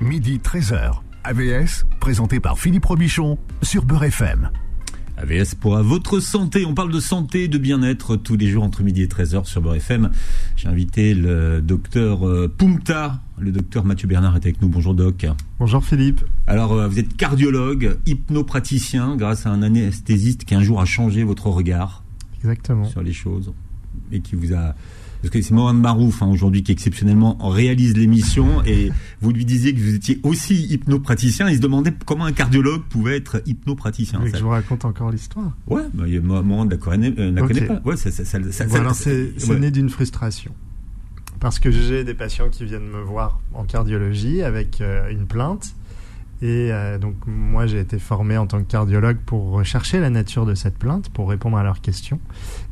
midi 13h. AVS, présenté par Philippe Robichon sur Beurre FM. AVS pour à votre santé. On parle de santé, de bien-être tous les jours entre midi et 13h sur Beurre FM. J'ai invité le docteur euh, Pumta. Le docteur Mathieu Bernard est avec nous. Bonjour doc. Bonjour Philippe. Alors euh, vous êtes cardiologue, hypnopraticien grâce à un anesthésiste qui un jour a changé votre regard Exactement. sur les choses et qui vous a parce que c'est Mohamed Marouf hein, aujourd'hui qui exceptionnellement réalise l'émission et vous lui disiez que vous étiez aussi hypnopraticien. Il se demandait comment un cardiologue pouvait être hypnopraticien. Que je vous raconte encore l'histoire Ouais, bah, Mohamed ne la connaît, euh, la connaît pas. Ouais, ça, ça, ça, alors c'est c'est ouais. né d'une frustration. Parce que j'ai des patients qui viennent me voir en cardiologie avec euh, une plainte. Et euh, donc moi j'ai été formé en tant que cardiologue pour rechercher la nature de cette plainte, pour répondre à leurs questions.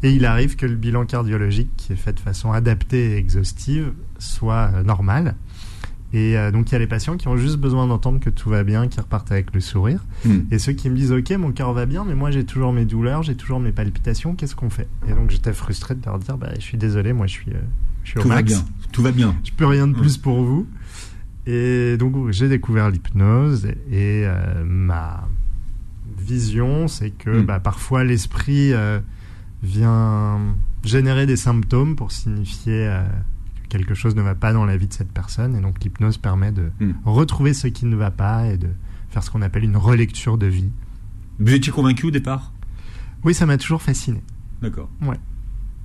Et il arrive que le bilan cardiologique, qui est fait de façon adaptée et exhaustive, soit euh, normal. Et euh, donc il y a les patients qui ont juste besoin d'entendre que tout va bien, qui repartent avec le sourire. Hmm. Et ceux qui me disent ok mon cœur va bien mais moi j'ai toujours mes douleurs, j'ai toujours mes palpitations, qu'est-ce qu'on fait? Et donc j'étais frustré de leur dire bah je suis désolé, moi je suis, je suis au Tout va bien. Tout va bien. je peux rien de Mm. plus pour vous. Et donc j'ai découvert l'hypnose et euh, ma vision c'est que Mm. bah, parfois l'esprit euh, vient générer des symptômes pour signifier euh, que quelque chose ne va pas dans la vie de cette personne et donc l'hypnose permet de Mm. retrouver ce qui ne va pas et de faire ce qu'on appelle une relecture de vie. Vous étiez convaincu au départ? Oui, ça m'a toujours fasciné. D'accord.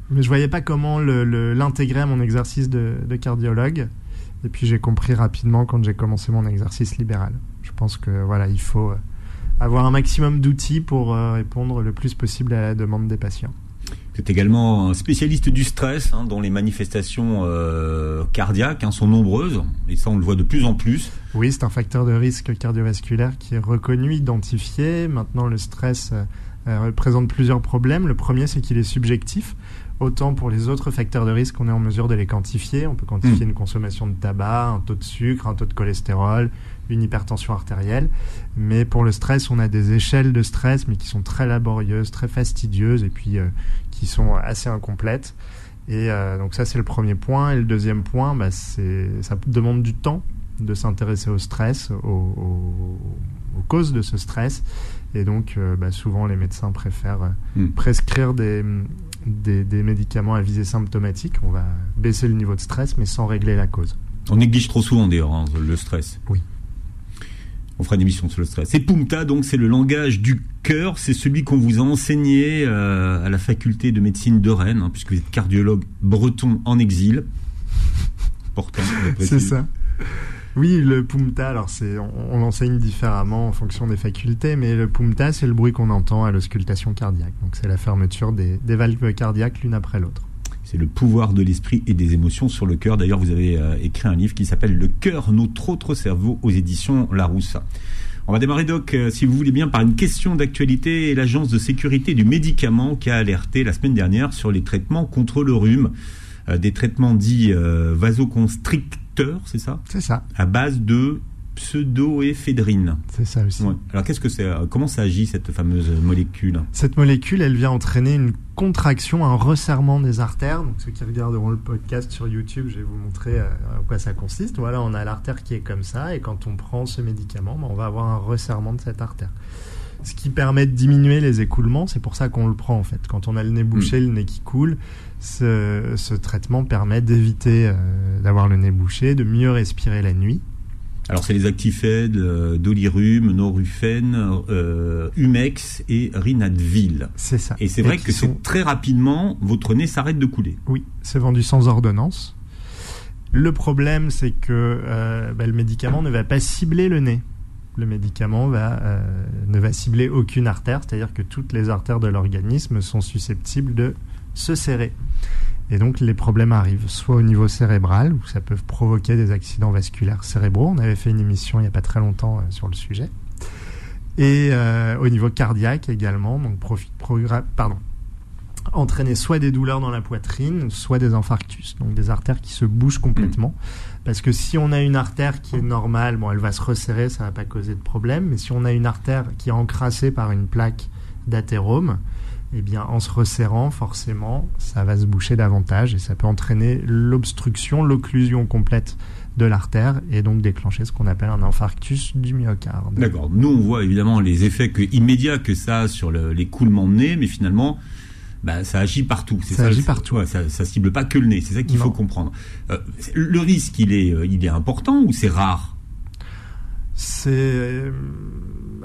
Mais je voyais pas comment l'intégrer à mon exercice de, de cardiologue. Et puis j'ai compris rapidement quand j'ai commencé mon exercice libéral. Je pense que voilà, il faut euh, avoir un maximum d'outils pour euh, répondre le plus possible à la demande des patients. Vous êtes également un spécialiste du stress, hein, dont les manifestations euh, cardiaques hein, sont nombreuses, et ça on le voit de plus en plus. Oui, c'est un facteur de risque cardiovasculaire qui est reconnu, identifié. Maintenant, le stress euh, euh, représente plusieurs problèmes. Le premier, c'est qu'il est subjectif. Autant pour les autres facteurs de risque, on est en mesure de les quantifier. On peut quantifier Mm. une consommation de tabac, un taux de sucre, un taux de cholestérol, une hypertension artérielle. Mais pour le stress, on a des échelles de stress, mais qui sont très laborieuses, très fastidieuses, et puis euh, qui sont assez incomplètes. Et euh, donc ça, c'est le premier point. Et le deuxième point, bah, c'est ça demande du temps de s'intéresser au stress, aux- aux causes de ce stress. Et donc, euh, bah, souvent, les médecins préfèrent euh, Mm. prescrire des, des, des médicaments à visée symptomatique. On va baisser le niveau de stress, mais sans régler la cause. On néglige trop souvent d'ailleurs hein, le stress. Oui. On fera une émission sur le stress. Et Pumta, donc, c'est le langage du cœur. C'est celui qu'on vous a enseigné euh, à la faculté de médecine de Rennes, hein, puisque vous êtes cardiologue breton en exil. Important. C'est ça. Oui, le pumta, alors c'est, on, l'enseigne différemment en fonction des facultés, mais le pumta, c'est le bruit qu'on entend à l'auscultation cardiaque. Donc c'est la fermeture des, valves cardiaques l'une après l'autre. C'est le pouvoir de l'esprit et des émotions sur le cœur. D'ailleurs, vous avez euh, écrit un livre qui s'appelle Le cœur, notre autre cerveau aux éditions Larousse. On va démarrer, Doc, euh, si vous voulez bien, par une question d'actualité l'Agence de sécurité du médicament qui a alerté la semaine dernière sur les traitements contre le rhume. Euh, des traitements dits euh, c'est ça C'est ça, À base de pseudoéphédrine. c'est ça aussi. Ouais. Alors, qu'est-ce que c'est euh, Comment ça agit, cette fameuse molécule Cette molécule, elle vient entraîner une contraction, un resserrement des artères. Donc ceux qui regarderont le podcast sur YouTube, je vais vous montrer euh, en quoi ça consiste. Voilà, on a l'artère qui est comme ça, et quand on prend ce médicament, ben, on va avoir un resserrement de cette artère. Ce qui permet de diminuer les écoulements, c'est pour ça qu'on le prend en fait. Quand on a le nez bouché, le nez qui coule, ce, ce traitement permet d'éviter euh, d'avoir le nez bouché, de mieux respirer la nuit. Alors, c'est les Actifed, euh, Dolirum, Norufène, euh, Humex et Rinadvil. C'est ça. Et c'est vrai que sont- très rapidement, votre nez s'arrête de couler. Oui, c'est vendu sans ordonnance. Le problème, c'est que euh, bah, le médicament ne va pas cibler le nez. Le médicament euh, ne va cibler aucune artère, c'est-à-dire que toutes les artères de l'organisme sont susceptibles de se serrer. Et donc les problèmes arrivent soit au niveau cérébral, où ça peut provoquer des accidents vasculaires cérébraux. On avait fait une émission il n'y a pas très longtemps euh, sur le sujet. Et euh, au niveau cardiaque également, donc pardon, entraîner soit des douleurs dans la poitrine, soit des infarctus, donc des artères qui se bougent complètement. Parce que si on a une artère qui est normale, bon, elle va se resserrer, ça va pas causer de problème. Mais si on a une artère qui est encrassée par une plaque d'athérome, eh bien, en se resserrant, forcément, ça va se boucher davantage et ça peut entraîner l'obstruction, l'occlusion complète de l'artère et donc déclencher ce qu'on appelle un infarctus du myocarde. D'accord. Nous, on voit évidemment les effets immédiats que ça a sur l'écoulement de nez, mais finalement, bah, ça agit partout. Ça, ça, agit partout. ça, ça cible pas que le nez. C'est ça qu'il faut comprendre. Euh, le risque, il est, euh, il est important ou c'est rare? C'est. Euh,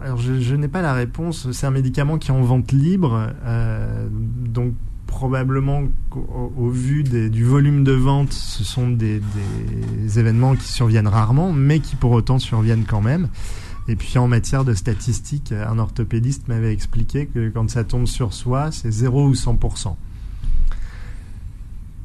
alors, je, je n'ai pas la réponse. C'est un médicament qui est en vente libre. Euh, donc, probablement au, au vu des, du volume de vente, ce sont des, des, événements qui surviennent rarement, mais qui pour autant surviennent quand même. Et puis en matière de statistiques, un orthopédiste m'avait expliqué que quand ça tombe sur soi, c'est 0 ou 100%.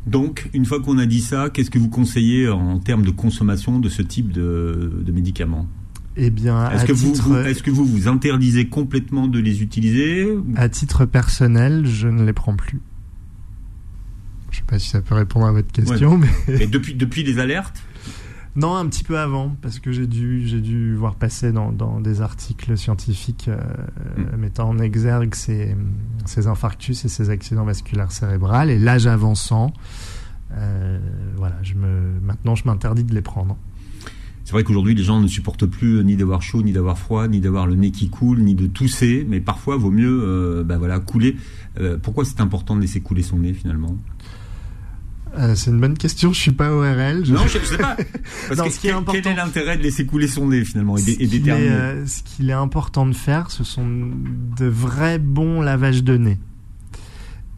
Donc, une fois qu'on a dit ça, qu'est-ce que vous conseillez en termes de consommation de ce type de, de médicaments? Eh bien, est-ce que, titre... vous, est-ce que vous vous interdisez complètement de les utiliser? À titre personnel, je ne les prends plus. Je ne sais pas si ça peut répondre à votre question, ouais. mais... Et depuis, depuis les alertes? Non, un petit peu avant, parce que j'ai dû, j'ai dû voir passer dans, dans des articles scientifiques euh, mm. mettant en exergue ces, ces, infarctus et ces accidents vasculaires cérébrales. Et l'âge avançant, euh, voilà, je me, maintenant je m'interdis de les prendre. C'est vrai qu'aujourd'hui, les gens ne supportent plus ni d'avoir chaud, ni d'avoir froid, ni d'avoir le nez qui coule, ni de tousser, mais parfois, vaut mieux euh, ben voilà, couler. Euh, pourquoi c'est important de laisser couler son nez finalement? Euh, c'est une bonne question. Je suis pas ORL. Je... Non, je sais pas. Parce non, que ce qui est important... quel est l'intérêt de laisser couler son nez finalement et, et déterminer euh, Ce qu'il est important de faire, ce sont de vrais bons lavages de nez.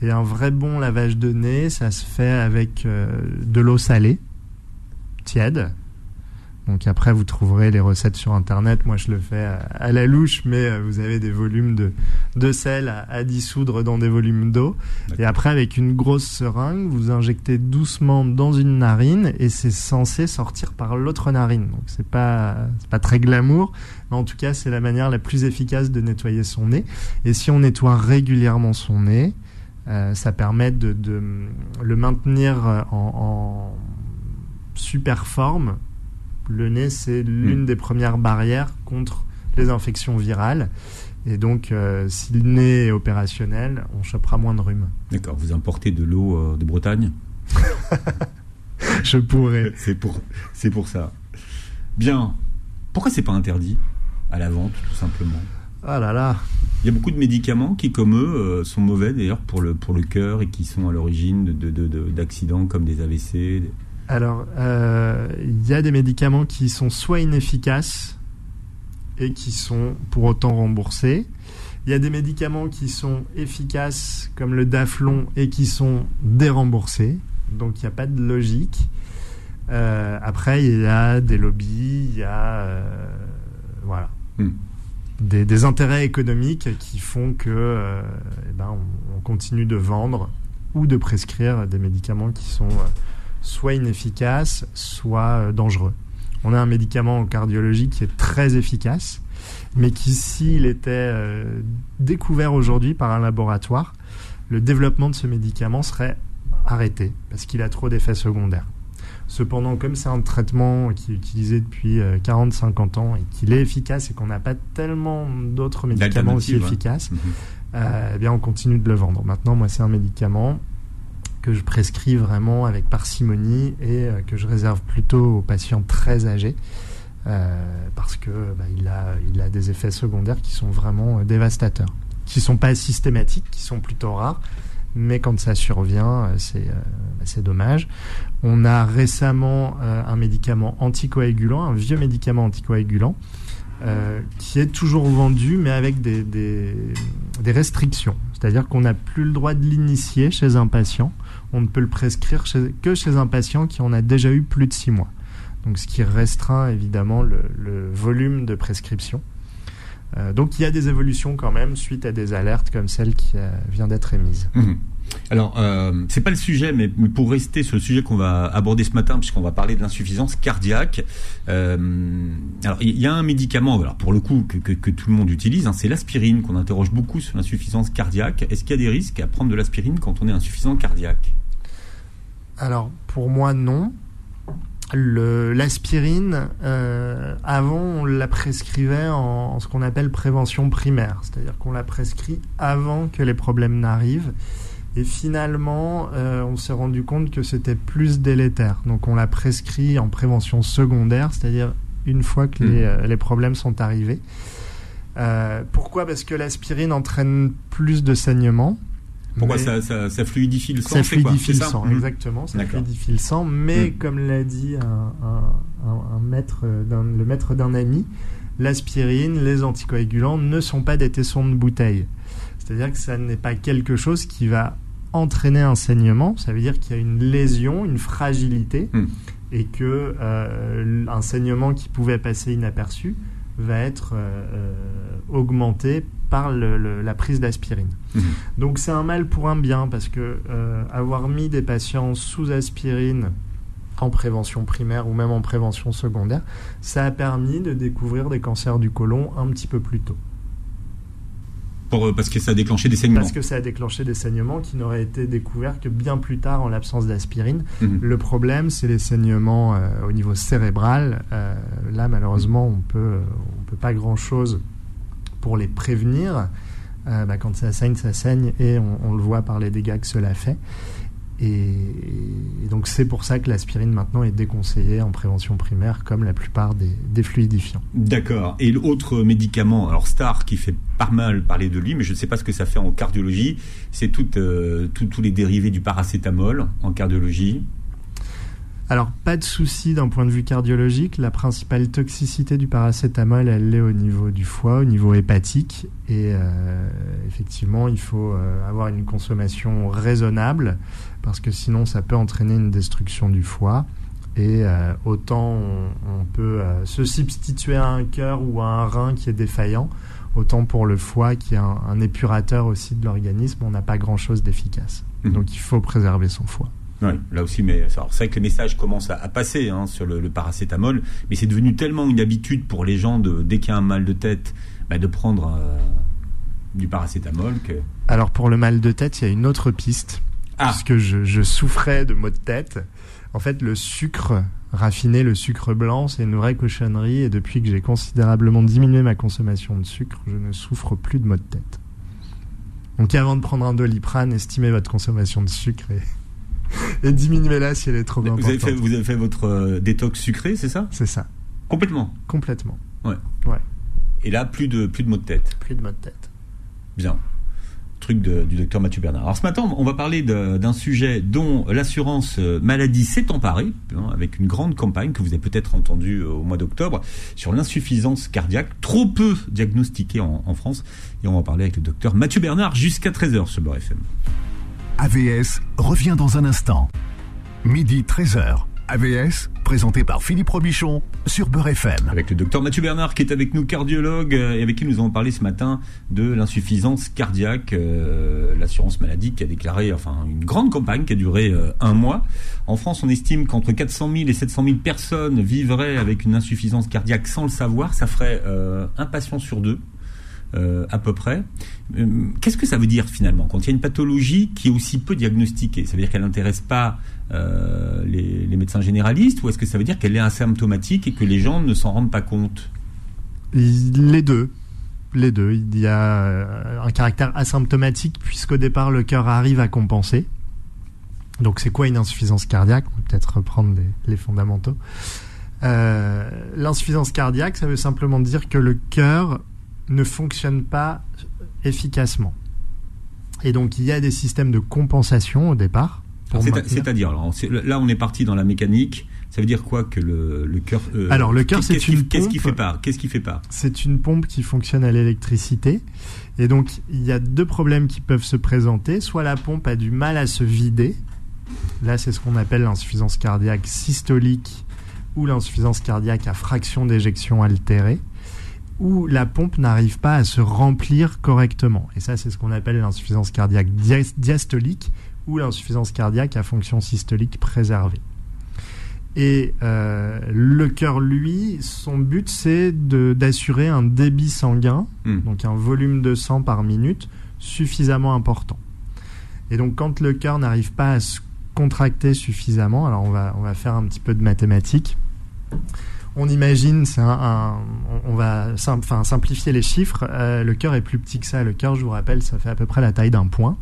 Et un vrai bon lavage de nez, ça se fait avec euh, de l'eau salée, tiède, donc après, vous trouverez les recettes sur Internet. Moi, je le fais à, la louche, mais euh, vous avez des volumes de, de sel à, dissoudre dans des volumes d'eau. Et après, avec une grosse seringue, vous injectez doucement dans une narine et c'est censé sortir par l'autre narine. Donc c'est pas, pas très glamour, mais en tout cas, c'est la manière la plus efficace de nettoyer son nez. Et si on nettoie régulièrement son nez, euh, ça permet de, de, le maintenir en, en super forme le nez, c'est l'une mm. des premières barrières contre les infections virales. Et donc, euh, si le nez est opérationnel, on chopera moins de rhume. D'accord. Vous importez de l'eau euh, de Bretagne? Je pourrais. c'est pour, c'est pour ça. Bien. Pourquoi c'est pas interdit à la vente, tout simplement? Ah là là. Il y a beaucoup de médicaments qui, comme eux, euh, sont mauvais d'ailleurs pour le, pour le cœur et qui sont à l'origine d'accidents de, de, comme des AVC. Des... Alors, il euh, y a des médicaments qui sont soit inefficaces et qui sont pour autant remboursés. Il y a des médicaments qui sont efficaces, comme le Daflon, et qui sont déremboursés. Donc, il n'y a pas de logique. Euh, après, il y a des lobbies, il y a euh, voilà, hmm. des, des, intérêts économiques qui font que eh ben, on, on, continue de vendre ou de prescrire des médicaments qui sont soit inefficace, soit euh, dangereux. On a un médicament en cardiologie qui est très efficace, mais qui, s'il était euh, découvert aujourd'hui par un laboratoire, le développement de ce médicament serait arrêté parce qu'il a trop d'effets secondaires. Cependant, comme c'est un traitement qui est utilisé depuis 40-50 euh, ans et qu'il est efficace et qu'on n'a pas tellement d'autres médicaments aussi efficaces, mhm. euh, eh bien on continue de le vendre. Maintenant, moi, c'est un médicament que je prescris vraiment avec parcimonie et euh, que je réserve plutôt aux patients très âgés euh, parce que bah, il, a, des effets secondaires qui sont vraiment euh, dévastateurs, qui sont pas systématiques, qui sont plutôt rares, mais quand ça survient, c'est bah, c'est dommage. On a récemment un médicament anticoagulant, un vieux médicament anticoagulant, euh, qui est toujours vendu, mais avec des, des, restrictions. C'est-à-dire qu'on n'a plus le droit de l'initier chez un patient. On ne peut le prescrire que chez un patient qui en a déjà eu plus de six mois. Donc, ce qui restreint évidemment le, le volume de prescription. Euh, donc, il y a des évolutions quand même suite à des alertes comme celle qui euh, vient d'être émise. Mmh. Alors, euh, c'est pas le sujet, mais pour rester sur le sujet qu'on va aborder ce matin, puisqu'on va parler de l'insuffisance cardiaque. Euh, alors, il y a un médicament, alors pour le coup, que, tout le monde utilise, hein, c'est l'aspirine, qu'on interroge beaucoup sur l'insuffisance cardiaque. Est-ce qu'il y a des risques à prendre de l'aspirine quand on est insuffisant cardiaque? Alors, pour moi, non. L'aspirine, euh, avant, on la prescrivait en ce qu'on appelle prévention primaire, c'est-à-dire qu'on la prescrit avant que les problèmes n'arrivent. Et finalement, euh, on s'est rendu compte que c'était plus délétère. Donc on l'a prescrit en prévention secondaire, c'est-à-dire une fois que les, Mhm. euh, les problèmes sont arrivés. Euh, pourquoi? Parce que l'aspirine entraîne plus de saignement. Pourquoi ça, ça, ça fluidifie le sang ça quoi? fluidifie le sang, Mhm. exactement. Ça fluidifie le sang, mais Mm. comme l'a dit un, un- un- un maître d'un- le maître d'un ami, l'aspirine, les anticoagulants ne sont pas des tessons de bouteille. C'est-à-dire que ça n'est pas quelque chose qui va entraîner un saignement. Ça veut dire qu'il y a une lésion, une fragilité, Mm. et que euh, un saignement qui pouvait passer inaperçu va être euh, euh, augmenté par le- le- la prise d'aspirine. Mhm. Donc c'est un mal pour un bien parce que euh, avoir mis des patients sous aspirine en prévention primaire ou même en prévention secondaire, ça a permis de découvrir des cancers du côlon un petit peu plus tôt. Pour, euh, parce que ça a déclenché des saignements. Parce que ça a déclenché des saignements qui n'auraient été découverts que bien plus tard en l'absence d'aspirine. Mhm. Le problème, c'est les saignements euh, au niveau cérébral. Euh, là, malheureusement, on peut, on peut pas grand-chose pour les prévenir. Euh, bah, quand ça saigne, ça saigne, et on, on le voit par les dégâts que cela fait. Et, donc, c'est pour ça que l'aspirine maintenant est déconseillée en prévention primaire, comme la plupart des, fluidifiants. D'accord. Et l'autre médicament, alors Star, qui fait pas mal parler de lui, mais je ne sais pas ce que ça fait en cardiologie, c'est euh, tous les dérivés du paracétamol en cardiologie. Alors, pas de souci d'un point de vue cardiologique. La principale toxicité du paracétamol, elle est au niveau du foie, au niveau hépatique. Et euh, effectivement, il faut euh, avoir une consommation raisonnable, parce que sinon, ça peut entraîner une destruction du foie. Et euh, autant on, on peut euh, se substituer à un cœur ou à un rein qui est défaillant, autant pour le foie, qui est un, un épurateur aussi de l'organisme, on n'a pas grand-chose d'efficace. Mhm. Donc, il faut préserver son foie. Oui, là aussi, mais c'est vrai que les messages commencent à, à passer hein, sur le, le paracétamol, mais c'est devenu tellement une habitude pour les gens de dès qu'il y a un mal de tête, bah, de prendre euh, du paracétamol que. Alors pour le mal de tête, il y a une autre piste. Ah. Puisque je, je souffrais de maux de tête. En fait, le sucre raffiné, le sucre blanc, c'est une vraie cochonnerie. Et depuis que j'ai considérablement diminué ma consommation de sucre, je ne souffre plus de maux de tête. Donc avant de prendre un doliprane, estimez votre consommation de sucre et, et diminuez-la si elle est trop Vous importante. avez fait, vous avez fait votre euh, détox sucré, c'est ça? C'est ça, Complètement? complètement. Et là, plus de plus de maux de tête. Plus de maux de tête. Bien. Truc de- du docteur Mathieu Bernard. Alors ce matin, on va parler d'un sujet dont l'assurance euh, maladie s'est emparée, hein, avec une grande campagne que vous avez peut-être entendue euh, au mois d'octobre, sur l'insuffisance cardiaque, trop peu diagnostiquée en, en France. Et on va en parler avec le docteur Mathieu Bernard jusqu'à 13h sur Beurre FM. AVS revient dans un instant. Midi 13h. AVS, présenté par Philippe Robichon sur Beurre FM. Avec le docteur Mathieu Bernard qui est avec nous, cardiologue, et avec qui nous avons parlé ce matin de l'insuffisance cardiaque. euh, L'assurance maladie qui a déclaré enfin une grande campagne qui a duré euh, un mois. En France, on estime qu'entre 400 000 et 700 000 personnes vivraient avec une insuffisance cardiaque sans le savoir. Ça ferait euh, un patient sur deux. Euh, à peu près. Euh, Qu'est-ce que ça veut dire finalement quand il y a une pathologie qui est aussi peu diagnostiquée? Ça veut dire qu'elle n'intéresse pas euh, les, médecins généralistes ou est-ce que ça veut dire qu'elle est asymptomatique et que les gens ne s'en rendent pas compte? Les deux. Les deux. Il y a un caractère asymptomatique puisqu'au départ le cœur arrive à compenser. Donc c'est quoi une insuffisance cardiaque? On va peut-être reprendre les, fondamentaux. L'insuffisance cardiaque, ça veut simplement dire que le cœur ne fonctionne pas efficacement. Et donc il y a des systèmes de compensation au départ. C'est-à-dire, là on est parti dans la mécanique. Ça veut dire quoi que le, le cœur euh, Alors, le cœur, c'est qui- une Qu'est-ce qui pompe. fait pas? Qu'est-ce qui fait pas? C'est une pompe qui fonctionne à l'électricité. Et donc, il y a deux problèmes qui peuvent se présenter. Soit la pompe a du mal à se vider. Là, c'est ce qu'on appelle l'insuffisance cardiaque systolique ou l'insuffisance cardiaque à fraction d'éjection altérée. Ou la pompe n'arrive pas à se remplir correctement. Et ça, c'est ce qu'on appelle l'insuffisance cardiaque dia- diastolique ou l'insuffisance cardiaque à fonction systolique préservée. Et euh, le cœur, lui, son but, c'est de- d'assurer un débit sanguin, Hmm. donc un volume de sang par minute, suffisamment important. Et donc, quand le cœur n'arrive pas à se contracter suffisamment, alors on va, on va faire un petit peu de mathématiques. On imagine, on va simplifier les chiffres. euh, le cœur est plus petit que ça. Le cœur, je vous rappelle, ça fait à peu près la taille d'un point.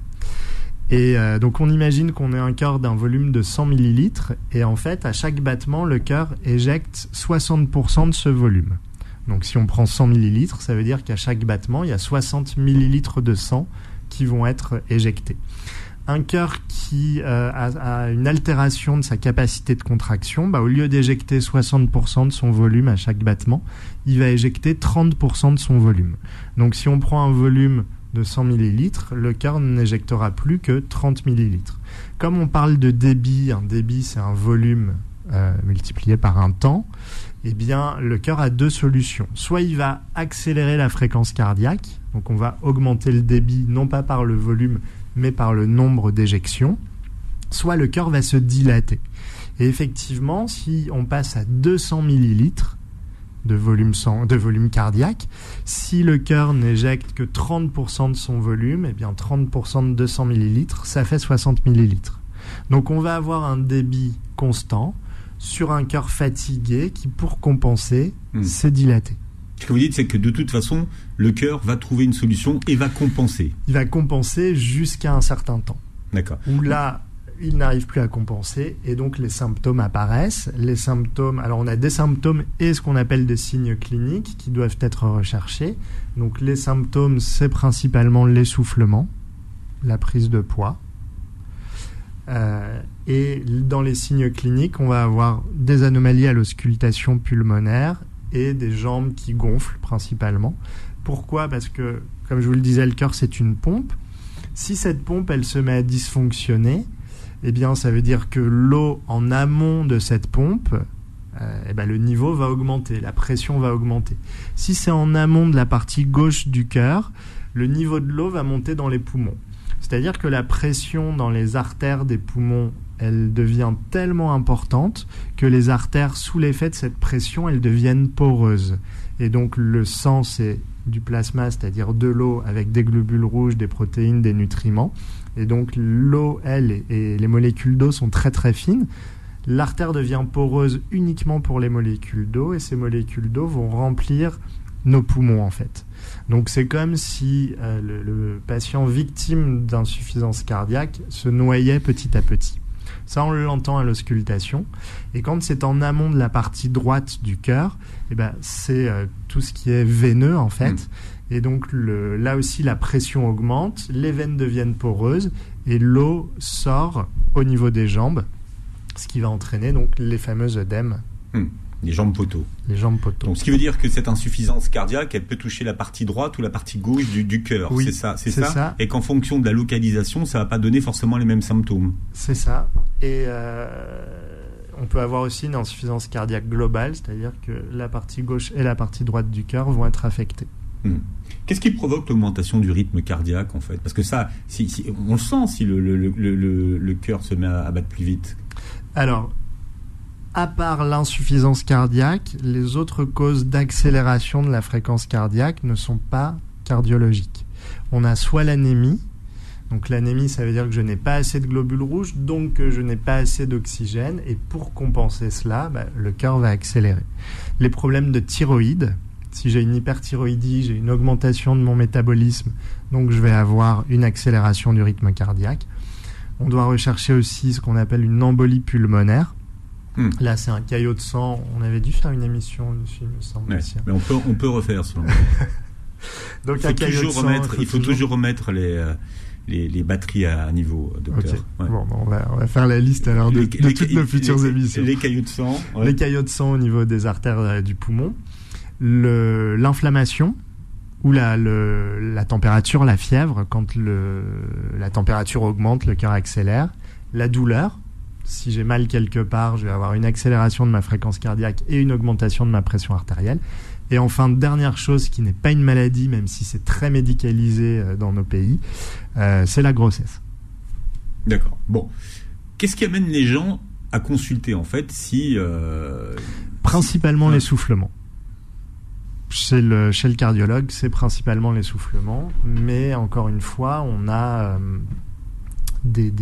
Et euh, donc on imagine qu'on ait un cœur d'un volume de 100 millilitres et en fait à chaque battement le cœur éjecte 60% de ce volume. Donc si on prend 100 millilitres, ça veut dire qu'à chaque battement il y a 60 millilitres de sang qui vont être éjectés. Un cœur qui euh, a, une altération de sa capacité de contraction, bah, au lieu d'éjecter 60% de son volume à chaque battement, il va éjecter 30% de son volume. Donc si on prend un volume de 100 millilitres, le cœur n'éjectera plus que 30 millilitres. Comme on parle de débit, un débit c'est un volume euh, multiplié par un temps, eh bien le cœur a deux solutions. Soit il va accélérer la fréquence cardiaque, donc on va augmenter le débit non pas par le volume mais par le nombre d'éjections, soit le cœur va se dilater. Et effectivement, si on passe à 200 millilitres, de volume, de volume cardiaque. Si le cœur n'éjecte que 30% de son volume, eh bien 30% de 200 millilitres, ça fait 60 millilitres. Donc on va avoir un débit constant sur un cœur fatigué qui, pour compenser, hmm. s'est dilaté. Ce que vous dites, c'est que de toute façon, le cœur va trouver une solution et va compenser. Il va compenser jusqu'à un certain temps. D'accord. Où là, il n'arrive plus à compenser et donc les symptômes apparaissent. Les symptômes, alors on a des symptômes et ce qu'on appelle des signes cliniques qui doivent être recherchés. Donc les symptômes, c'est principalement l'essoufflement, la prise de poids. Euh, et dans les signes cliniques, on va avoir des anomalies à l'auscultation pulmonaire et des jambes qui gonflent principalement. Pourquoi? Parce que, comme je vous le disais, le cœur c'est une pompe. Si cette pompe elle se met à dysfonctionner, eh bien, ça veut dire que l'eau en amont de cette pompe, euh, eh ben, le niveau va augmenter, la pression va augmenter. Si c'est en amont de la partie gauche du cœur, le niveau de l'eau va monter dans les poumons. C'est-à-dire que la pression dans les artères des poumons, elle devient tellement importante que les artères, sous l'effet de cette pression, elles deviennent poreuses. Et donc le sang, c'est du plasma, c'est-à-dire de l'eau avec des globules rouges, des protéines, des nutriments. Et donc l'eau, elle, et les molécules d'eau sont très très fines. L'artère devient poreuse uniquement pour les molécules d'eau et ces molécules d'eau vont remplir nos poumons en fait. Donc c'est comme si euh, le, patient victime d'insuffisance cardiaque se noyait petit à petit. Ça, on l'entend à l'auscultation. Et quand c'est en amont de la partie droite du cœur, eh ben, c'est euh, tout ce qui est veineux en fait. Mm. Et donc là aussi, la pression augmente, les veines deviennent poreuses et l'eau sort au niveau des jambes, ce qui va entraîner donc les fameuses œdèmes. Hmm. Les jambes poteaux. Les jambes poteaux. Donc, ce qui veut dire que cette insuffisance cardiaque, elle peut toucher la partie droite ou la partie gauche du, du cœur. Oui, c'est ça, c'est ça, Et qu'en fonction de la localisation, ça va pas donner forcément les mêmes symptômes. C'est ça. Et euh, on peut avoir aussi une insuffisance cardiaque globale, c'est-à-dire que la partie gauche et la partie droite du cœur vont être affectées. Hmm. Qu'est-ce qui provoque l'augmentation du rythme cardiaque en fait? Parce que ça, si, on le sent si le, le, cœur se met à, battre plus vite. Alors, à part l'insuffisance cardiaque, les autres causes d'accélération de la fréquence cardiaque ne sont pas cardiologiques. On a soit l'anémie, donc l'anémie, ça veut dire que je n'ai pas assez de globules rouges, donc je n'ai pas assez d'oxygène, et pour compenser cela, bah, le cœur va accélérer. Les problèmes de thyroïde, si j'ai une hyperthyroïdie, j'ai une augmentation de mon métabolisme, donc je vais avoir une accélération du rythme cardiaque. On doit rechercher aussi ce qu'on appelle une embolie pulmonaire. Hmm. Là, c'est un caillot de sang. On avait dû faire une émission dessus, il me semble. mais on peut, on peut refaire ça. donc, il faut, toujours, remettre, il faut, toujours... remettre les, euh, les, les, batteries à niveau, docteur. Bon, on, va, on, va, faire la liste alors de, toutes nos futures émissions. Les caillots de sang. Les caillots de sang au niveau des artères euh, du poumon l'inflammation ou la, la, température, la fièvre, quand le, la température augmente, le cœur accélère, la douleur, si j'ai mal quelque part, je vais avoir une accélération de ma fréquence cardiaque et une augmentation de ma pression artérielle. Et enfin, dernière chose qui n'est pas une maladie, même si c'est très médicalisé euh, dans nos pays, euh, c'est la grossesse. D'accord. Bon. Qu'est-ce qui amène les gens à consulter en fait si... Euh, Principalement l'essoufflement chez le, chez le cardiologue, c'est principalement l'essoufflement, mais encore une fois, on a euh, des,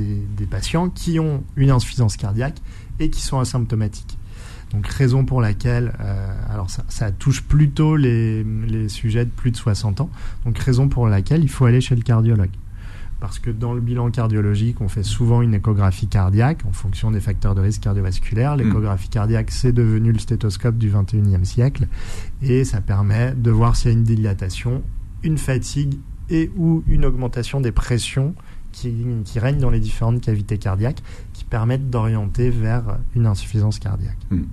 patients qui ont une insuffisance cardiaque et qui sont asymptomatiques. Donc raison pour laquelle, euh, alors ça, ça, touche plutôt les, les, sujets de plus de 60 ans, donc raison pour laquelle il faut aller chez le cardiologue. parce que dans le bilan cardiologique, on fait souvent une échographie cardiaque en fonction des facteurs de risque cardiovasculaire. L'échographie cardiaque, c'est devenu le stéthoscope du 21e siècle et ça permet de voir s'il y a une dilatation, une fatigue et ou une augmentation des pressions qui, qui règnent dans les différentes cavités cardiaques qui permettent d'orienter vers une insuffisance cardiaque. Hmm.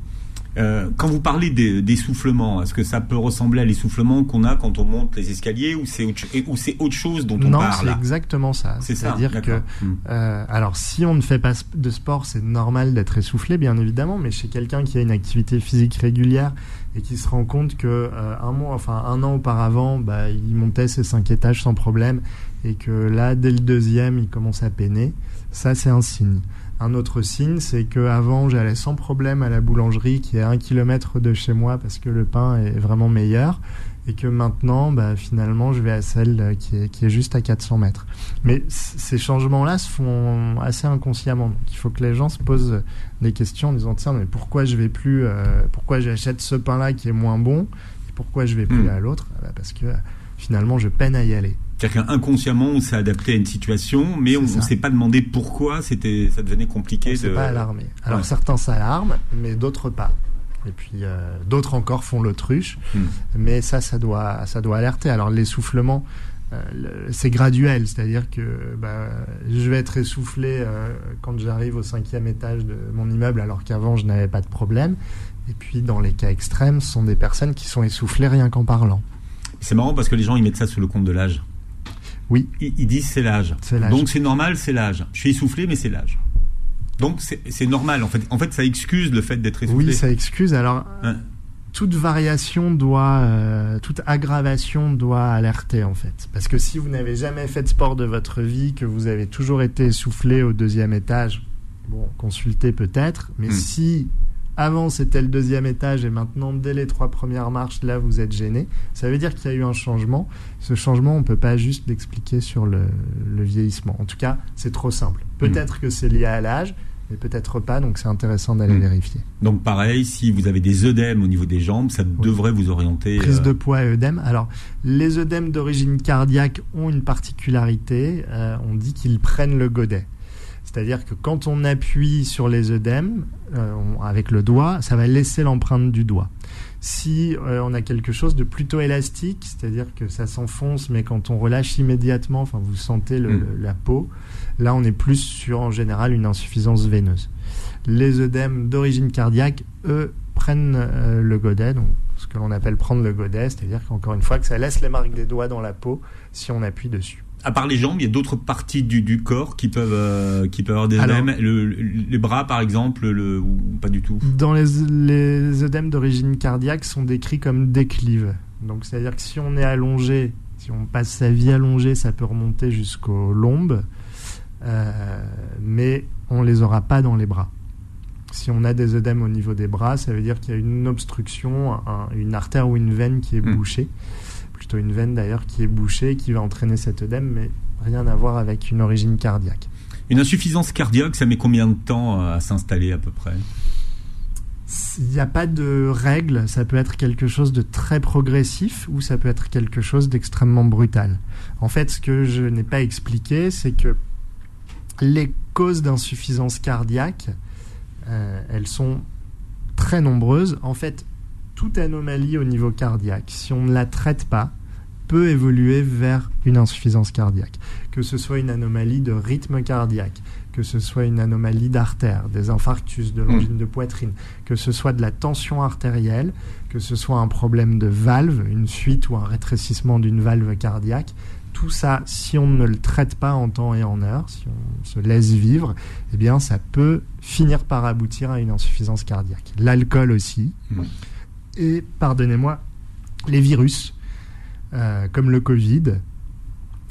Euh, quand vous parlez d'essoufflement, est-ce que ça peut ressembler à l'essoufflement qu'on a quand on monte les escaliers ou c'est autre, ou autre chose dont on non, parle Non, c'est exactement ça. C'est-à-dire que, hmm. euh, alors si on ne fait pas de sport, c'est normal d'être essoufflé, bien évidemment, mais chez quelqu'un qui a une activité physique régulière et qui se rend compte que euh, un mois, enfin un an auparavant, bah, il montait ses cinq étages sans problème et que là, dès le deuxième, il commence à peiner, ça c'est un signe. Un autre signe, c'est que avant j'allais sans problème à la boulangerie qui est à un kilomètre de chez moi parce que le pain est vraiment meilleur et que maintenant, bah, finalement, je vais à celle qui est, qui est juste à 400 mètres. Mais ces changements-là se font assez inconsciemment. Donc, il faut que les gens se posent des questions en disant tiens, mais pourquoi je vais plus, euh, pourquoi j'achète ce pain-là qui est moins bon, et pourquoi je vais plus hmm. à l'autre? Bah, Parce que finalement, je peine à y aller. C'est-à-dire qu'inconsciemment, on s'est adapté à une situation, mais on ne s'est pas demandé pourquoi c'était, ça devenait compliqué. On ne de... pas alarmé. Alors certains s'alarment, mais d'autres pas. Et puis euh, d'autres encore font l'autruche. Hmm. Mais ça, ça doit, ça doit alerter. Alors l'essoufflement, euh, c'est graduel, c'est-à-dire que bah, je vais être essoufflé euh, quand j'arrive au cinquième étage de mon immeuble, alors qu'avant je n'avais pas de problème. Et puis dans les cas extrêmes, ce sont des personnes qui sont essoufflées rien qu'en parlant. C'est marrant parce que les gens ils mettent ça sous le compte de l'âge. Oui. Ils, disent c'est l'âge. Donc c'est normal, c'est l'âge. Je suis essoufflé, mais c'est l'âge. Donc c'est normal. En fait, en fait, ça excuse le fait d'être essoufflé. Oui, ça excuse. Alors, hein. toute variation doit, euh, toute aggravation doit alerter en fait. Parce que si vous n'avez jamais fait de sport de votre vie, que vous avez toujours été essoufflé au deuxième étage, bon, consultez peut-être. Mais hmm. si avant, c'était le deuxième étage et maintenant, dès les trois premières marches, là, vous êtes gêné. Ça veut dire qu'il y a eu un changement. Ce changement, on ne peut pas juste l'expliquer sur le, vieillissement. En tout cas, c'est trop simple. Peut-être que c'est lié à l'âge, mais peut-être pas, donc c'est intéressant d'aller hmm. vérifier. Donc pareil, si vous avez des œdèmes au niveau des jambes, ça devrait vous orienter. Prise euh, de poids et œdème. Alors, les œdèmes d'origine cardiaque ont une particularité. Euh, on dit qu'ils prennent le godet. C'est-à-dire que quand on appuie sur les œdèmes euh, avec le doigt, ça va laisser l'empreinte du doigt. Si euh, on a quelque chose de plutôt élastique, c'est-à-dire que ça s'enfonce, mais quand on relâche immédiatement, enfin vous sentez mm. la peau, là on est plus sur en général une insuffisance veineuse. Les œdèmes d'origine cardiaque, eux, prennent euh, le godet, donc ce que l'on appelle prendre le godet, c'est-à-dire qu'encore une fois que ça laisse les marques des doigts dans la peau si on appuie dessus à part les jambes, il y a d'autres parties du, du, corps qui peuvent euh, qui peuvent avoir des œdèmes. les bras, par exemple, le, ou pas du tout. Dans les, les œdèmes d'origine cardiaque sont décrits comme déclives. Donc c'est-à-dire que si on est allongé, si on passe sa vie allongée, ça peut remonter jusqu'aux lombes, euh, mais on les aura pas dans les bras. Si on a des œdèmes au niveau des bras, ça veut dire qu'il y a une obstruction, une artère ou une veine qui est hmm. bouchée plutôt une veine d'ailleurs qui est bouchée, qui va entraîner cet œdème, mais rien à voir avec une origine cardiaque. Une insuffisance cardiaque, ça met combien de temps à s'installer à peu près? Il n'y a pas de règle, ça peut être quelque chose de très progressif ou ça peut être quelque chose d'extrêmement brutal. En fait, ce que je n'ai pas expliqué, c'est que les causes d'insuffisance cardiaque, euh, elles sont très nombreuses. En fait, toute anomalie au niveau cardiaque, si on ne la traite pas, peut évoluer vers une insuffisance cardiaque. Que ce soit une anomalie de rythme cardiaque, que ce soit une anomalie d'artère, des infarctus, de l'angine de poitrine, que ce soit de la tension artérielle, que ce soit un problème de valve, une fuite ou un rétrécissement d'une valve cardiaque, tout ça, si on ne le traite pas en temps et en heure, si on se laisse vivre, eh bien, ça peut finir par aboutir à une insuffisance cardiaque. L'alcool aussi. Mmh et, pardonnez-moi, les virus, euh, comme le Covid.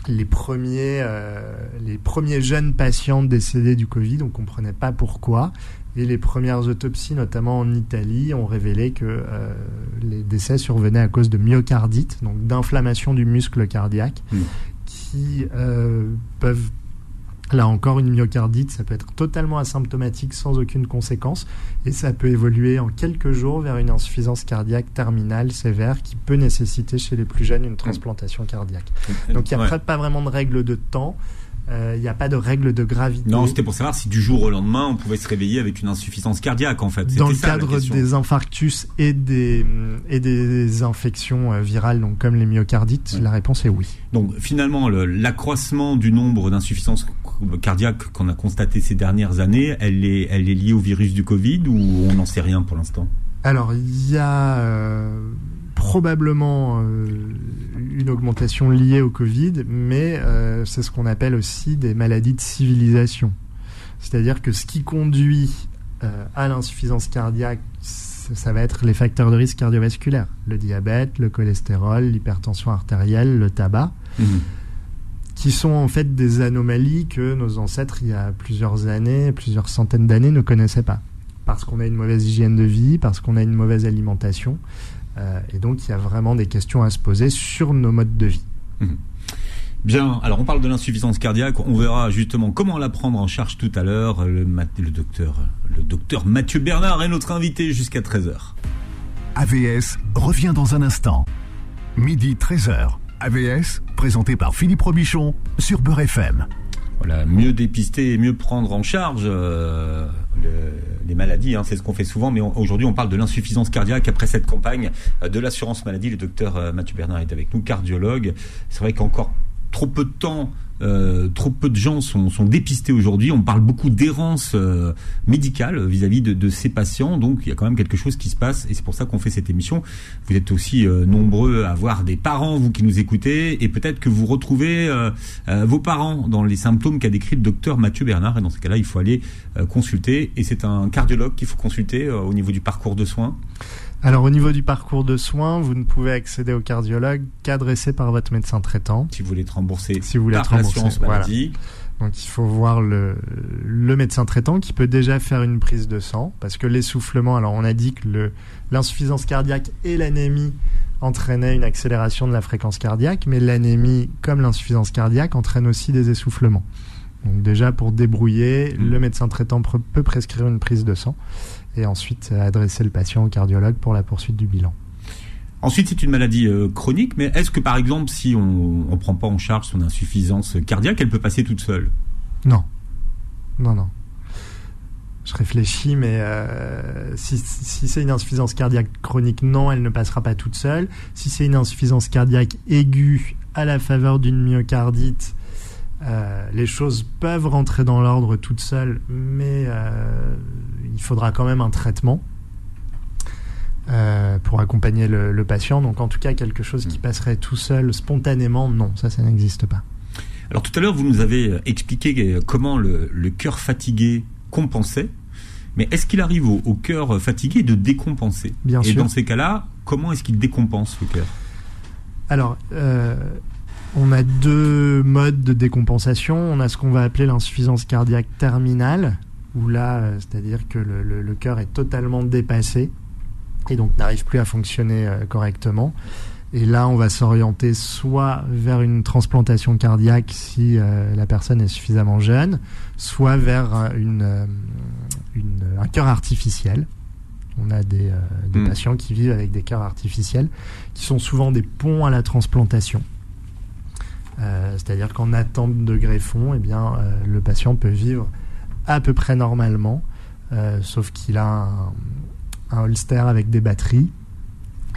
Les premiers, euh, les premiers jeunes patients décédés du Covid, on ne comprenait pas pourquoi. Et les premières autopsies, notamment en Italie, ont révélé que euh, les décès survenaient à cause de myocardite, donc d'inflammation du muscle cardiaque, mmh. qui peuvent Là encore, une myocardite, ça peut être totalement asymptomatique sans aucune conséquence et ça peut évoluer en quelques jours vers une insuffisance cardiaque terminale sévère qui peut nécessiter chez les plus jeunes une transplantation cardiaque. Donc il n'y a pas vraiment de règle de temps. Il n'y a pas de règle de gravité. Non, c'était pour savoir si du jour au lendemain, on pouvait se réveiller avec une insuffisance cardiaque, en fait. Dans le cadre des infarctus et des, et des infections virales, donc comme les myocardites, la réponse est oui. Donc finalement, l'accroissement du nombre d'insuffisances cardiaques qu'on a constaté ces dernières années, elle est, elle est liée au virus du Covid ou on n'en sait rien pour l'instant? Alors, il y a probablement euh, une augmentation liée au Covid, mais euh, c'est ce qu'on appelle aussi des maladies de civilisation. C'est-à-dire que ce qui conduit euh, à l'insuffisance cardiaque, ça va être les facteurs de risque cardiovasculaire, le diabète, le cholestérol, l'hypertension artérielle, le tabac, mmh. qui sont en fait des anomalies que nos ancêtres, il y a plusieurs années, plusieurs centaines d'années, ne connaissaient pas. Parce qu'on a une mauvaise hygiène de vie, parce qu'on a une mauvaise alimentation. Euh, et donc, il y a vraiment des questions à se poser sur nos modes de vie. Mhm. Bien, alors on parle de l'insuffisance cardiaque, on verra justement comment la prendre en charge tout à l'heure. Le, le, docteur, le docteur Mathieu Bernard est notre invité jusqu'à 13h. AVS revient dans un instant. Midi 13h. AVS, présenté par Philippe Robichon sur Beurre FM. Voilà, mieux dépister et mieux prendre en charge euh, les maladies, hein, c'est ce qu'on fait souvent, mais aujourd'hui on parle de l'insuffisance cardiaque après cette campagne euh, de l'assurance maladie. Le docteur euh, Mathieu Bernard est avec nous, cardiologue. C'est vrai qu'encore trop peu de temps euh, trop peu de gens sont, dépistés aujourd'hui. On parle beaucoup d'errance euh, médicale vis-à-vis de, ces patients. Donc il y a quand même quelque chose qui se passe et c'est pour ça qu'on fait cette émission. Vous êtes aussi euh, nombreux à avoir des parents, vous qui nous écoutez, et peut-être que vous retrouvez vos parents dans les symptômes qu'a décrit le docteur Mathieu Bernard. Et dans ce cas-là, il faut aller consulter. Et c'est un cardiologue qu'il faut consulter au niveau du parcours de soins. Alors au niveau du parcours de soins, vous ne pouvez accéder au cardiologue qu'adressé par votre médecin traitant. Si vous voulez être remboursé si vous voulez par l'assurance maladie. Donc il faut voir le, le, médecin traitant qui peut déjà faire une prise de sang parce que l'essoufflement, alors on a dit que l'insuffisance cardiaque et l'anémie entraînaient une accélération de la fréquence cardiaque, mais l'anémie comme l'insuffisance cardiaque entraîne aussi des essoufflements. Donc déjà pour débrouiller, mmh. le médecin traitant peut prescrire une prise de sang et ensuite euh, adresser le patient au cardiologue pour la poursuite du bilan. Ensuite, c'est une maladie euh, chronique, mais est-ce que par exemple, si on ne prend pas en charge son insuffisance cardiaque, elle peut passer toute seule? Non. Non, non. Je réfléchis, mais euh, si, si c'est une insuffisance cardiaque chronique, non, elle ne passera pas toute seule. Si c'est une insuffisance cardiaque aiguë à la faveur d'une myocardite, euh, les choses peuvent rentrer dans l'ordre toutes seules, mais euh, il faudra quand même un traitement euh, pour accompagner le, patient. Donc en tout cas, quelque chose qui mm. passerait tout seul, spontanément, non, ça, ça n'existe pas. Alors tout à l'heure, vous nous avez expliqué comment le, cœur fatigué compensait. Mais est-ce qu'il arrive au, cœur fatigué de décompenser? Bien Et dans ces cas-là, comment est-ce qu'il décompense le cœur? Alors, on a deux modes de décompensation. On a ce qu'on va appeler l'insuffisance cardiaque terminale, où là, euh, c'est-à-dire que le, cœur est totalement dépassé et donc n'arrive plus à fonctionner euh, correctement. Et là, on va s'orienter soit vers une transplantation cardiaque si euh, la personne est suffisamment jeune, soit vers un cœur artificiel. On a des, hmm. patients qui vivent avec des cœurs artificiels, qui sont souvent des ponts à la transplantation. Euh, c'est-à-dire qu'en attente de greffon, eh bien, euh, le patient peut vivre à peu près normalement, euh, sauf qu'il a un, holster avec des batteries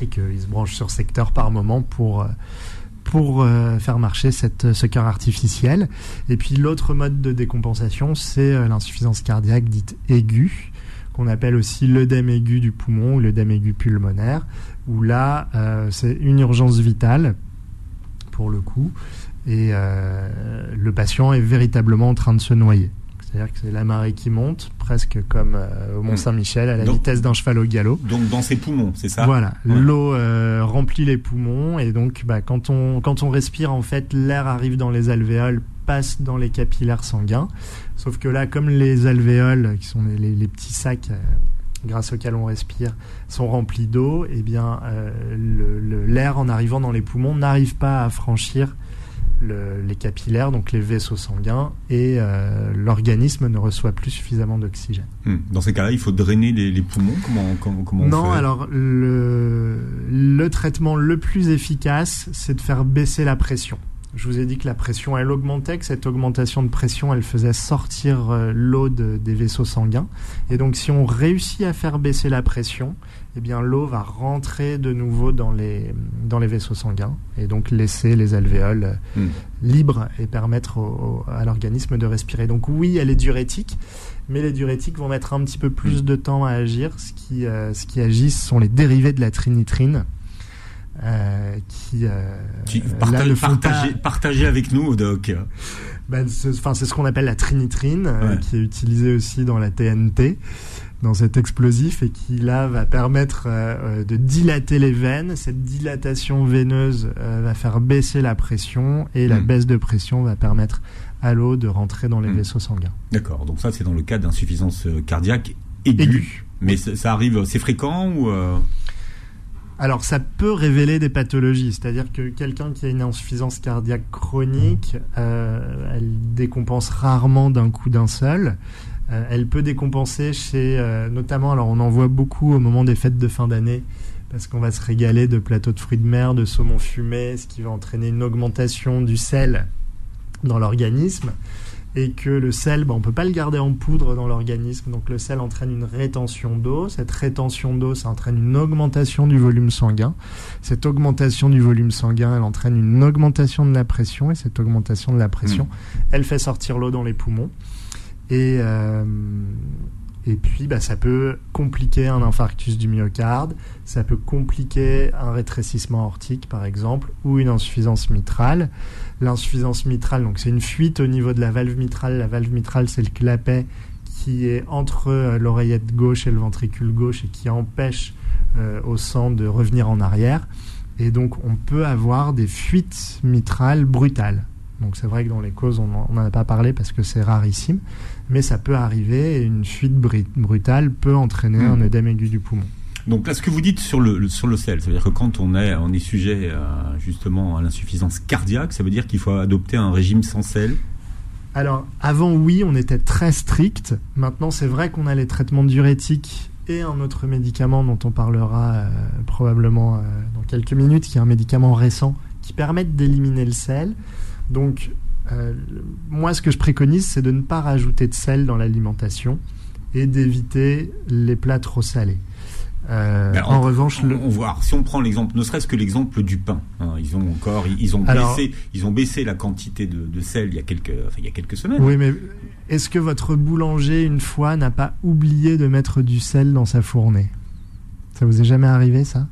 et qu'il se branche sur secteur par moment pour pour faire marcher cette, ce cœur artificiel. Et puis l'autre mode de décompensation, c'est l'insuffisance cardiaque dite aiguë, qu'on appelle aussi l'œdème aigu du poumon ou l'œdème aigu pulmonaire, où là, c'est une urgence vitale, pour le coup, et euh, le patient est véritablement en train de se noyer. C'est-à-dire que c'est la marée qui monte, presque comme euh, au Mont hmm. Saint-Michel, à la vitesse d'un cheval au galop. Donc dans ses poumons, c'est ça? Voilà, l'eau euh, remplit les poumons et donc bah, quand, on, quand on respire, en fait, l'air arrive dans les alvéoles, passe dans les capillaires sanguins. Sauf que là, comme les alvéoles, qui sont les, petits sacs grâce auxquels on respire, sont remplis d'eau, et eh bien l'air en arrivant dans les poumons n'arrive pas à franchir les capillaires, donc les vaisseaux sanguins, et euh, l'organisme ne reçoit plus suffisamment d'oxygène. Hmm. Dans ces cas-là, il faut drainer les, poumons Comment, comment, Non, alors le, le traitement le plus efficace, c'est de faire baisser la pression. Je vous ai dit que la pression, elle augmentait, que cette augmentation de pression, elle faisait sortir euh, l'eau de- des vaisseaux sanguins. Et donc, si on réussit à faire baisser la pression, eh bien, l'eau va rentrer de nouveau dans les, dans les vaisseaux sanguins et donc laisser les alvéoles euh, Hmm. libres et permettre au- au- à l'organisme de respirer. Donc, oui, elle est diurétique, mais les diurétiques vont mettre un petit peu plus de temps à agir. Ce qui, euh, ce qui agit, ce sont les dérivés de la trinitrine. euh, qui, euh, partage- partagez, partagez avec nous, Doc. ben, c'est enfin, c'est ce qu'on appelle la trinitrine, euh, Ouais. qui est utilisée aussi dans la TNT, dans cet explosif, et qui là va permettre euh, euh, de dilater les veines. Cette dilatation veineuse euh, va faire baisser la pression, et la Mm. baisse de pression va permettre à l'eau de rentrer dans les Mm. vaisseaux sanguins. D'accord, donc ça c'est dans le cas d'insuffisance cardiaque aiguë. Mais ça, ça arrive, c'est fréquent ou euh, Alors, ça peut révéler des pathologies, c'est-à-dire que quelqu'un qui a une insuffisance cardiaque chronique, euh, elle décompense rarement d'un coup d'un seul. Euh, elle peut décompenser chez, euh, notamment, alors on en voit beaucoup au moment des fêtes de fin d'année, parce qu'on va se régaler de plateaux de fruits de mer, de saumon fumé, ce qui va entraîner une augmentation du sel dans l'organisme. Et que le sel, ben, on peut pas le garder en poudre dans l'organisme, donc le sel entraîne une rétention d'eau. Cette rétention d'eau, ça entraîne une augmentation du volume sanguin. Cette augmentation du volume sanguin, elle entraîne une augmentation de la pression, et cette augmentation de la pression, elle fait sortir l'eau dans les poumons. Et, euh, et puis, bah, ça peut compliquer un infarctus du myocarde, ça peut compliquer un rétrécissement aortique, par exemple, ou une insuffisance mitrale. L'insuffisance mitrale, donc c'est une fuite au niveau de la valve mitrale. La valve mitrale, c'est le clapet qui est entre euh, l'oreillette gauche et le ventricule gauche et qui empêche euh, au sang de revenir en arrière. Et donc, on peut avoir des fuites mitrales brutales. Donc, c'est vrai que dans les causes, on n'en a pas parlé parce que c'est rarissime, mais ça peut arriver et une fuite brutale peut entraîner Mm. un œdème aigu du poumon. donc là ce que vous dites sur le, sur le sel, ça veut dire que quand on est on est sujet à, justement à l'insuffisance cardiaque, ça veut dire qu'il faut adopter un régime sans sel? Alors, avant, oui, on était très strict. Maintenant, c'est vrai qu'on a les traitements diurétiques et un autre médicament dont on parlera euh, probablement euh, dans quelques minutes, qui est un médicament récent qui permet d'éliminer le sel. Donc, euh, moi, ce que je préconise, c'est de ne pas rajouter de sel dans l'alimentation et d'éviter les plats trop salés. Euh, Ben, en on- revanche, on, le, on voit, si on prend l'exemple, ne serait-ce que l'exemple du pain, hein, ils ont encore, ils, ils ont Alors- baissé, ils ont baissé la quantité de, de sel il y a quelques, enfin, il y a quelques semaines. Oui, mais est-ce que votre boulanger, une fois, n'a pas oublié de mettre du sel dans sa fournée? Ça vous est jamais arrivé, ça?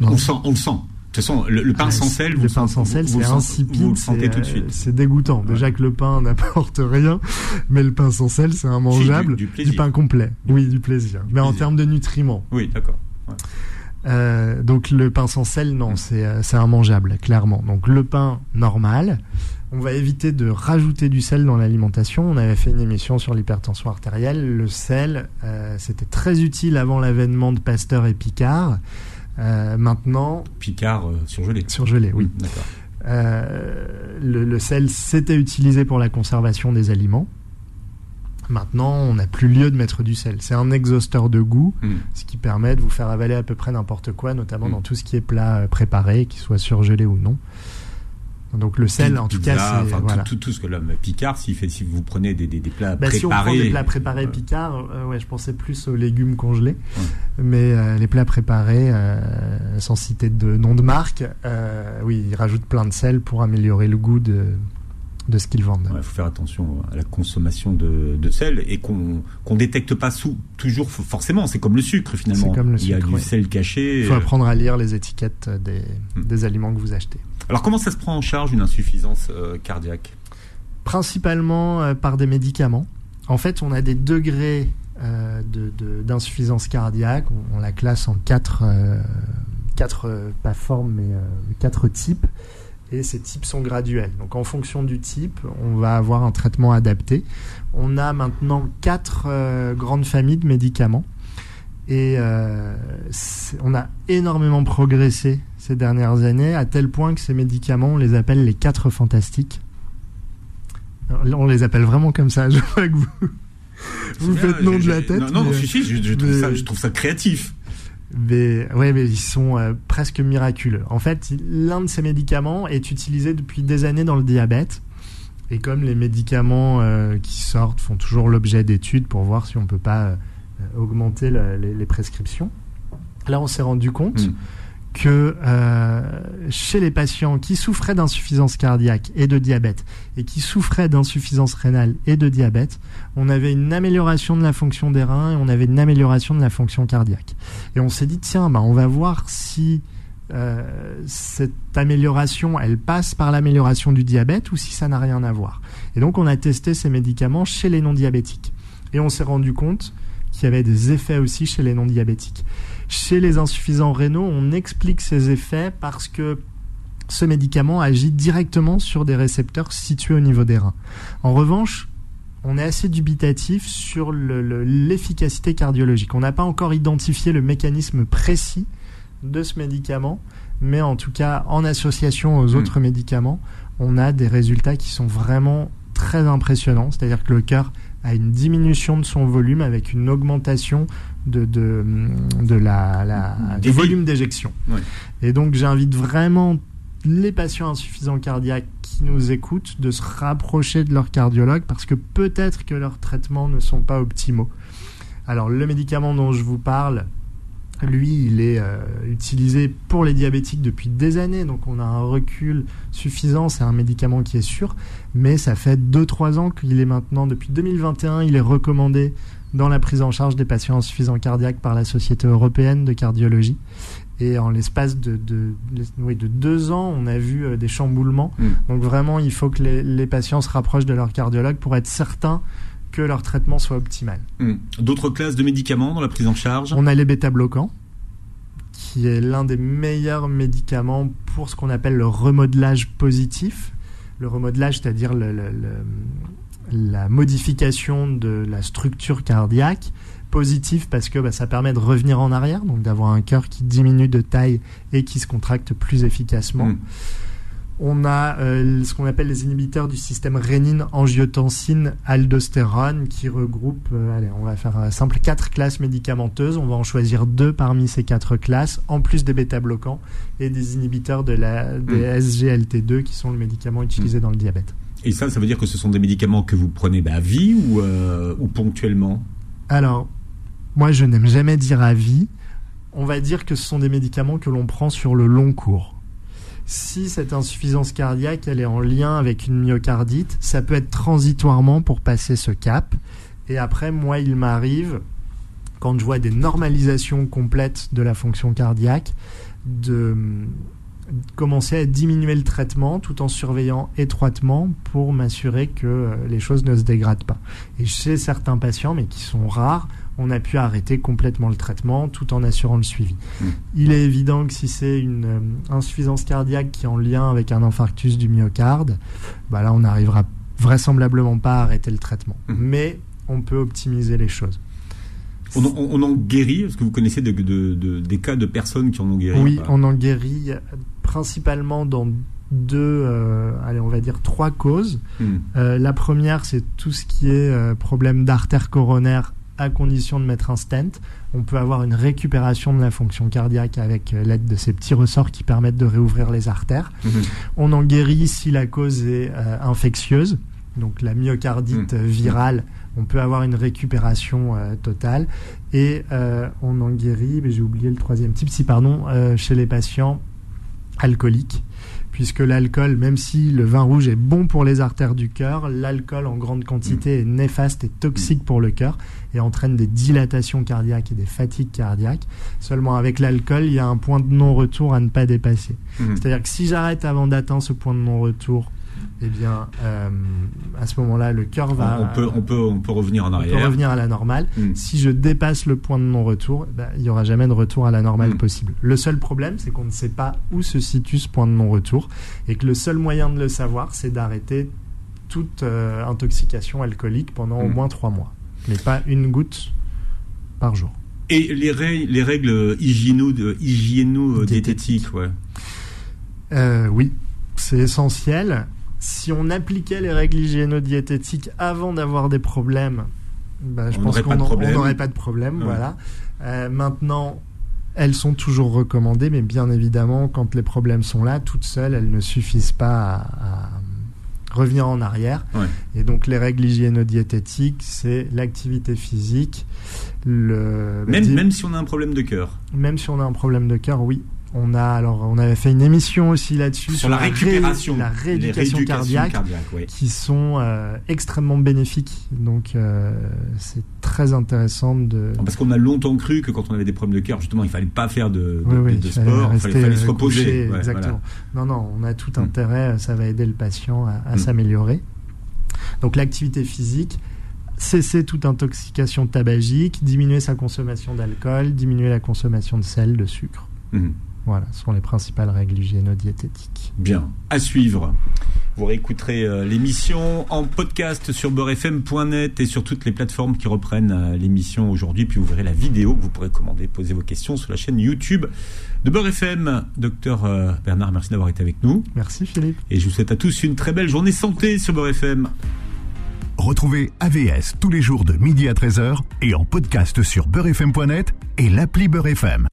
On le sent, on le sent. De toute façon, le, le pain Ah, sans sel, le vous pain le sans sentez- sel, c'est insipide. Vous le sentez c'est, tout de euh, suite. C'est dégoûtant. Déjà que le pain n'apporte rien, mais le pain sans sel, c'est immangeable. du plaisir. pain complet. Oui, du plaisir. mais en termes de nutriments. Oui, d'accord. Euh, donc le pain sans sel, non, c'est euh, c'est immangeable, clairement. Donc le pain normal, on va éviter de rajouter du sel dans l'alimentation. On avait fait une émission sur l'hypertension artérielle. Le sel, euh, c'était très utile avant l'avènement de Pasteur et Picard. Euh, maintenant, Picard euh, surgelé. surgelé, oui. D'accord. Euh, le, le sel, c'était utilisé pour la conservation des aliments. Maintenant, on n'a plus lieu de mettre du sel. C'est un exhausteur de goût, Hmm. ce qui permet de vous faire avaler à peu près n'importe quoi, notamment Mm. dans tout ce qui est plat préparé, qu'il soit surgelé ou non. Donc le sel, en tout Pizza, cas, c'est enfin, tout- voilà. tout, tout ce que l'homme Picard, fait, si vous prenez des, des, des plats Bah, si on prend préparés, des plats préparés euh, Picard, euh, ouais, je pensais plus aux légumes congelés, mais euh, les plats préparés, euh, sans citer de nom de marque, oui, ils rajoutent plein de sel pour améliorer le goût de, de ce qu'ils vendent. Il faut faire attention à la consommation de, de sel et qu'on qu'on détecte pas sous toujours forcément. C'est comme le sucre finalement. Comme le Il y a sucre, du sel caché. Il faut apprendre à lire les étiquettes des, Mm. des aliments que vous achetez. Alors comment ça se prend en charge une insuffisance euh, cardiaque? Principalement euh, par des médicaments. En fait, on a des degrés euh, d'insuffisance cardiaque. On, la classe en quatre, quatre pas formes, mais quatre types. Et ces types sont graduels. Donc, en fonction du type, on va avoir un traitement adapté. On a maintenant quatre grandes familles de médicaments. Et on a énormément progressé ces dernières années, à tel point que ces médicaments, on les appelle les quatre fantastiques. Alors là, on les appelle vraiment comme ça. Je vois que vous, vous bien, faites nom de la tête. Non, non, mais, si, si, je, je trouve mais- ça, je trouve ça créatif. Mais, ouais, mais ils sont euh, presque miraculeux. En fait, l'un de ces médicaments est utilisé depuis des années dans le diabète. Et comme les médicaments euh, qui sortent font toujours l'objet d'études pour voir si on peut pas euh, augmenter le- les, les prescriptions, là on s'est rendu compte Mm. Que euh, chez les patients qui souffraient d'insuffisance cardiaque et de diabète et qui souffraient d'insuffisance rénale et de diabète, on avait une amélioration de la fonction des reins et on avait une amélioration de la fonction cardiaque. Et on s'est dit tiens, bah, on va voir si euh, cette amélioration, elle passe par l'amélioration du diabète ou si ça n'a rien à voir. Et donc on a testé ces médicaments chez les non-diabétiques. Et on s'est rendu compte qu'il y avait des effets aussi chez les non-diabétiques. Chez les insuffisants rénaux, on explique ces effets parce que ce médicament agit directement sur des récepteurs situés au niveau des reins. En revanche, on est assez dubitatif sur le- le- l'efficacité cardiologique. On n'a pas encore identifié le mécanisme précis de ce médicament, mais en tout cas, en association aux Mm. autres médicaments, on a des résultats qui sont vraiment très impressionnants. C'est-à-dire que le cœur a une diminution de son volume avec une augmentation de, de, de la, du volume d'éjection. Ouais. Et donc j'invite vraiment les patients insuffisants cardiaques qui nous écoutent de se rapprocher de leur cardiologue parce que peut-être que leurs traitements ne sont pas optimaux. Alors le médicament dont je vous parle, lui, il est euh, utilisé pour les diabétiques depuis des années, donc on a un recul suffisant, c'est un médicament qui est sûr, mais ça fait 2-3 ans qu'il est maintenant, depuis 2021, il est recommandé dans la prise en charge des patients insuffisants cardiaques par la Société européenne de cardiologie. Et en l'espace de, de, oui, de deux ans, on a vu euh, des chamboulements. Mm. Donc vraiment, il faut que les, les patients se rapprochent de leur cardiologue pour être certains que leur traitement soit optimal. Hmm. D'autres classes de médicaments dans la prise en charge? On a les bêta-bloquants, qui est l'un des meilleurs médicaments pour ce qu'on appelle le remodelage positif. Le remodelage, c'est-à-dire le- le- le- la modification de la structure cardiaque. Positif parce que bah, ça permet de revenir en arrière, donc d'avoir un cœur qui diminue de taille et qui se contracte plus efficacement. Hmm. On a euh, ce qu'on appelle les inhibiteurs du système rénine, angiotensine, aldostérone, qui regroupent, euh, allez, on va faire simple, quatre classes médicamenteuses. On va en choisir deux parmi ces quatre classes, en plus des bêta-bloquants et des inhibiteurs de la, des SGLT2, qui sont le médicament utilisé dans le diabète. Et ça, ça veut dire que ce sont des médicaments que vous prenez à vie ou, euh, ou ponctuellement? Alors, moi, je n'aime jamais dire à vie. On va dire que ce sont des médicaments que l'on prend sur le long cours. Si cette insuffisance cardiaque, elle est en lien avec une myocardite, ça peut être transitoirement pour passer ce cap. Et après, moi, il m'arrive, quand je vois des normalisations complètes de la fonction cardiaque, de commencer à diminuer le traitement tout en surveillant étroitement pour m'assurer que euh, les choses ne se dégradent pas. Et chez certains patients, mais qui sont rares, on a pu arrêter complètement le traitement tout en assurant le suivi. Mm. Il est évident que si c'est une euh, insuffisance cardiaque qui est en lien avec un infarctus du myocarde, bah là on n'arrivera vraisemblablement pas à arrêter le traitement. Mm. Mais on peut optimiser les choses. on, en- on en guérit Est-ce que vous connaissez de- de- de- des cas de personnes qui en ont guéri Oui, on en guérit euh, principalement dans deux, euh, allez, on va dire trois causes. Euh, la première, c'est tout ce qui est euh, problème d'artère coronaire à condition de mettre un stent. On peut avoir une récupération de la fonction cardiaque avec euh, l'aide de ces petits ressorts qui permettent de réouvrir les artères. Mhm. On en guérit si la cause est euh, infectieuse, donc la myocardite Mm. euh, virale. On peut avoir une récupération euh, totale. Et euh, on en guérit, mais j'ai oublié le troisième type, si pardon, chez les patients alcooliques. Puisque l'alcool, même si le vin rouge est bon pour les artères du cœur, l'alcool en grande quantité est néfaste et toxique pour le cœur et entraîne des dilatations cardiaques et des fatigues cardiaques. Seulement avec l'alcool, il y a un point de non-retour à ne pas dépasser. Mhm. C'est-à-dire que si j'arrête avant d'atteindre ce point de non-retour, eh bien, euh, à ce moment-là, le cœur va on, peut, on, peut, on peut revenir en on peut arrière. revenir à la normale. Hmm. Si je dépasse le point de non-retour, eh ben, il n'y aura jamais de retour à la normale Mm. possible. Le seul problème, c'est qu'on ne sait pas où se situe ce point de non-retour et que le seul moyen de le savoir, c'est d'arrêter toute euh, intoxication alcoolique pendant au moins trois mois, mais pas une goutte par jour. Et les, règles- les règles hygiéno-diététiques, ouais. Euh, oui, c'est essentiel. Si on appliquait les règles hygiéno-diététiques avant d'avoir des problèmes, bah, je On pense qu'on n'aurait pas de problème. Ouais. Voilà. Euh, maintenant, elles sont toujours recommandées, mais bien évidemment, quand les problèmes sont là, toutes seules, elles ne suffisent pas à, revenir en arrière. Et donc, les règles hygiéno-diététiques, c'est l'activité physique. Le, même, même si on a un problème de cœur. Même si on a un problème de cœur, oui. On a alors on avait fait une émission aussi là-dessus sur, la, récupération, la rééducation cardiaque, qui sont euh, extrêmement bénéfiques. Donc euh, c'est très intéressant de. Parce qu'on a longtemps cru que quand on avait des problèmes de cœur, justement, il fallait pas faire de, de, sport, il fallait, se reposer. exactement. Non, non, on a tout hmm. intérêt. Ça va aider le patient à, hmm. s'améliorer. Donc l'activité physique, cesser toute intoxication tabagique, diminuer sa consommation d'alcool, diminuer la consommation de sel, de sucre. Hmm. Voilà, ce sont les principales règles hygiéno-diététiques. Bien, à suivre. Vous réécouterez euh, l'émission en podcast sur beurrefm.net et sur toutes les plateformes qui reprennent euh, l'émission aujourd'hui. Puis vous verrez la vidéo que vous pourrez commander, poser vos questions sur la chaîne YouTube de Beurre FM. Docteur euh, Bernard, merci d'avoir été avec nous. Merci Philippe. Et je vous souhaite à tous une très belle journée santé sur Beurre FM. Retrouvez AVS tous les jours de midi à 13h et en podcast sur beurrefm.net et l'appli Beurre FM.